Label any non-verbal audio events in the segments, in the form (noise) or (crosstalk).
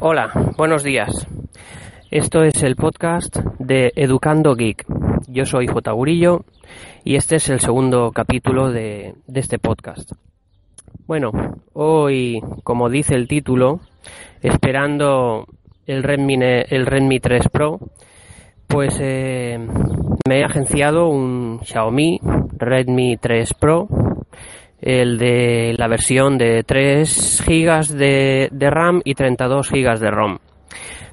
Hola, buenos días. Esto es el podcast de Educando Geek. Yo soy J. Gurillo y este es el segundo capítulo de, este podcast. Bueno, hoy, como dice el título, esperando el Redmi, el Redmi 3 Pro, pues eh, me he agenciado un Xiaomi Redmi 3 Pro, el de la versión de 3 GB de, de RAM y 32 GB de ROM.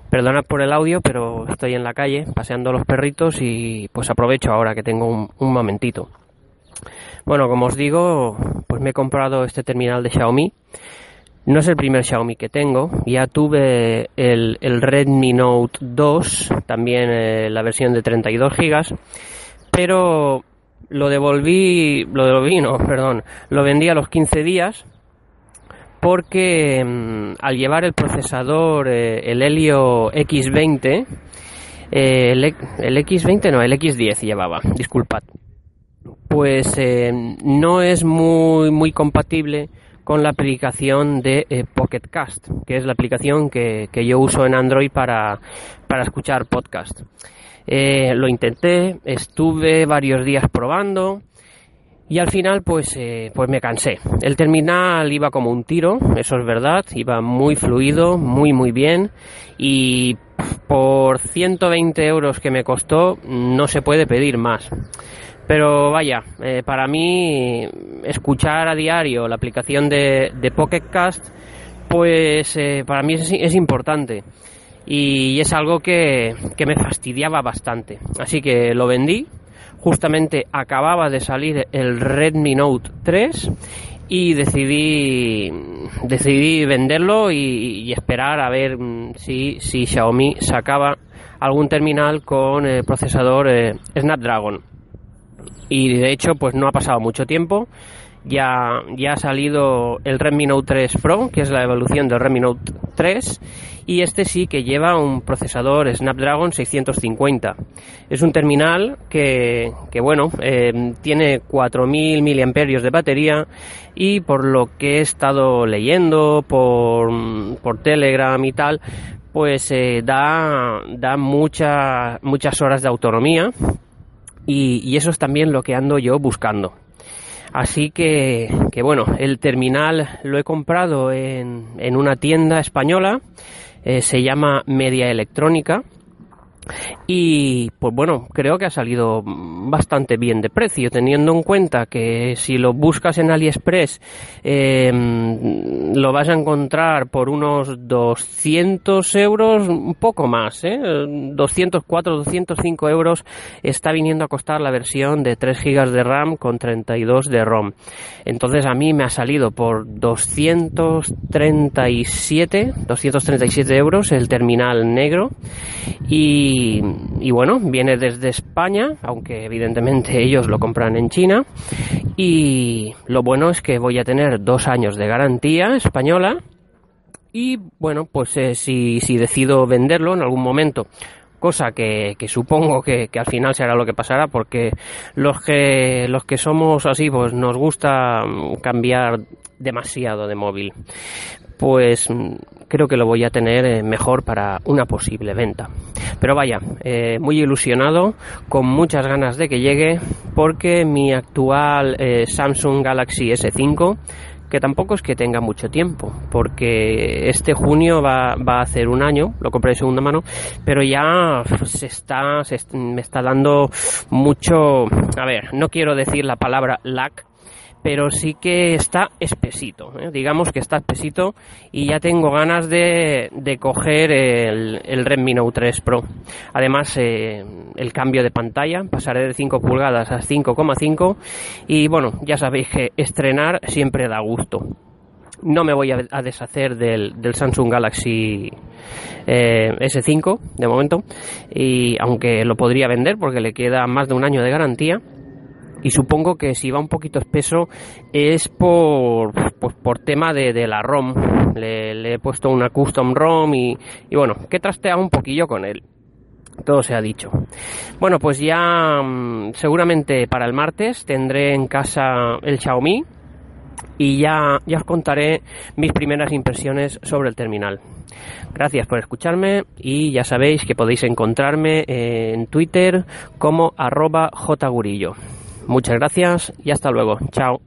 Perdona por el audio, pero estoy en la calle paseando los perritos y pues aprovecho ahora que tengo un, un momentito. Bueno, como os digo, pues me he comprado este terminal de Xiaomi. No es el primer Xiaomi que tengo. Ya tuve el, el Redmi Note 2, también eh, la versión de 32 GB, pero lo devolví, lo devolví, no, perdón, lo vendí a los 15 días porque mmm, al llevar el procesador, eh, el Helio X20, eh, el, el X20 no, el X10 llevaba, disculpad pues eh, no es muy, muy compatible con la aplicación de eh, Pocket Cast, que es la aplicación que, que yo uso en Android para, para escuchar podcast. Eh, lo intenté, estuve varios días probando y al final pues, eh, pues me cansé. El terminal iba como un tiro, eso es verdad, iba muy fluido, muy muy bien y por 120 euros que me costó no se puede pedir más. Pero vaya, eh, para mí escuchar a diario la aplicación de, de Pocket Cast, pues eh, para mí es, importante. Y es algo que, que, me fastidiaba bastante. Así que lo vendí. Justamente acababa de salir el Redmi Note 3 y decidí decidí venderlo y, esperar a ver si, si Xiaomi sacaba algún terminal con eh, procesador eh, Snapdragon y de hecho pues no ha pasado mucho tiempo. Ya, ya ha salido el Redmi Note 3 Pro que es la evolución del Redmi Note 3 y este sí que lleva un procesador Snapdragon 650 es un terminal que, que bueno eh, tiene 4000 miliamperios de batería y por lo que he estado leyendo por, por Telegram y tal pues eh, da, da mucha, muchas horas de autonomía y, eso es también lo que ando yo buscando. Así que, bueno, el terminal lo he comprado en, en una tienda española, eh, se llama Media Electrónica. Y pues bueno, creo que ha salido bastante bien de precio, teniendo en cuenta que si lo buscas en AliExpress eh, lo vas a encontrar por unos 200 euros, un poco más, ¿eh? 204, 205 euros está viniendo a costar la versión de 3 GB de RAM con 32 de ROM. Entonces a mí me ha salido por 237, 237 euros el terminal negro y, y, bueno, viene desde España, aunque evidentemente (laughs) ellos lo compran en China. Y lo bueno es que voy a tener dos años de garantía española. Y bueno, pues eh, si, si decido venderlo en algún momento cosa que, supongo que, al final será lo que pasará porque los que los que somos así pues nos gusta cambiar demasiado de móvil pues creo que lo voy a tener eh, mejor para una posible venta. Pero vaya, eh, muy ilusionado, con muchas ganas de que llegue, porque mi actual Samsung Galaxy S5 tampoco es que tenga mucho tiempo, porque este junio va, va a hacer un año, lo compré de segunda mano, pero ya se está, se, me está dando mucho, a ver, no quiero decir la palabra lag, pero sí que está espesito, ¿eh? digamos que está espesito y ya tengo ganas de, coger el, Redmi Note 3 Pro. Además, eh, el cambio de pantalla, pasaré de 5 pulgadas a 5,5 y bueno, ya sabéis que estrenar siempre da gusto. No me voy a, deshacer del, del, Samsung Galaxy eh, S5 de momento, y aunque lo podría vender porque le queda más de un año de garantía y supongo que si va un poquito espeso es por, pues por tema de, de la ROM. Le, he puesto una custom ROM y, y bueno, que trastea un poquillo con él. Todo se ha dicho. Bueno, pues ya mmm, seguramente para el martes tendré en casa el Xiaomi y ya, ya os contaré mis primeras impresiones sobre el terminal. Gracias por escucharme y ya sabéis que podéis encontrarme en Twitter como arroba jgurillo. Muchas gracias y hasta luego. Chao.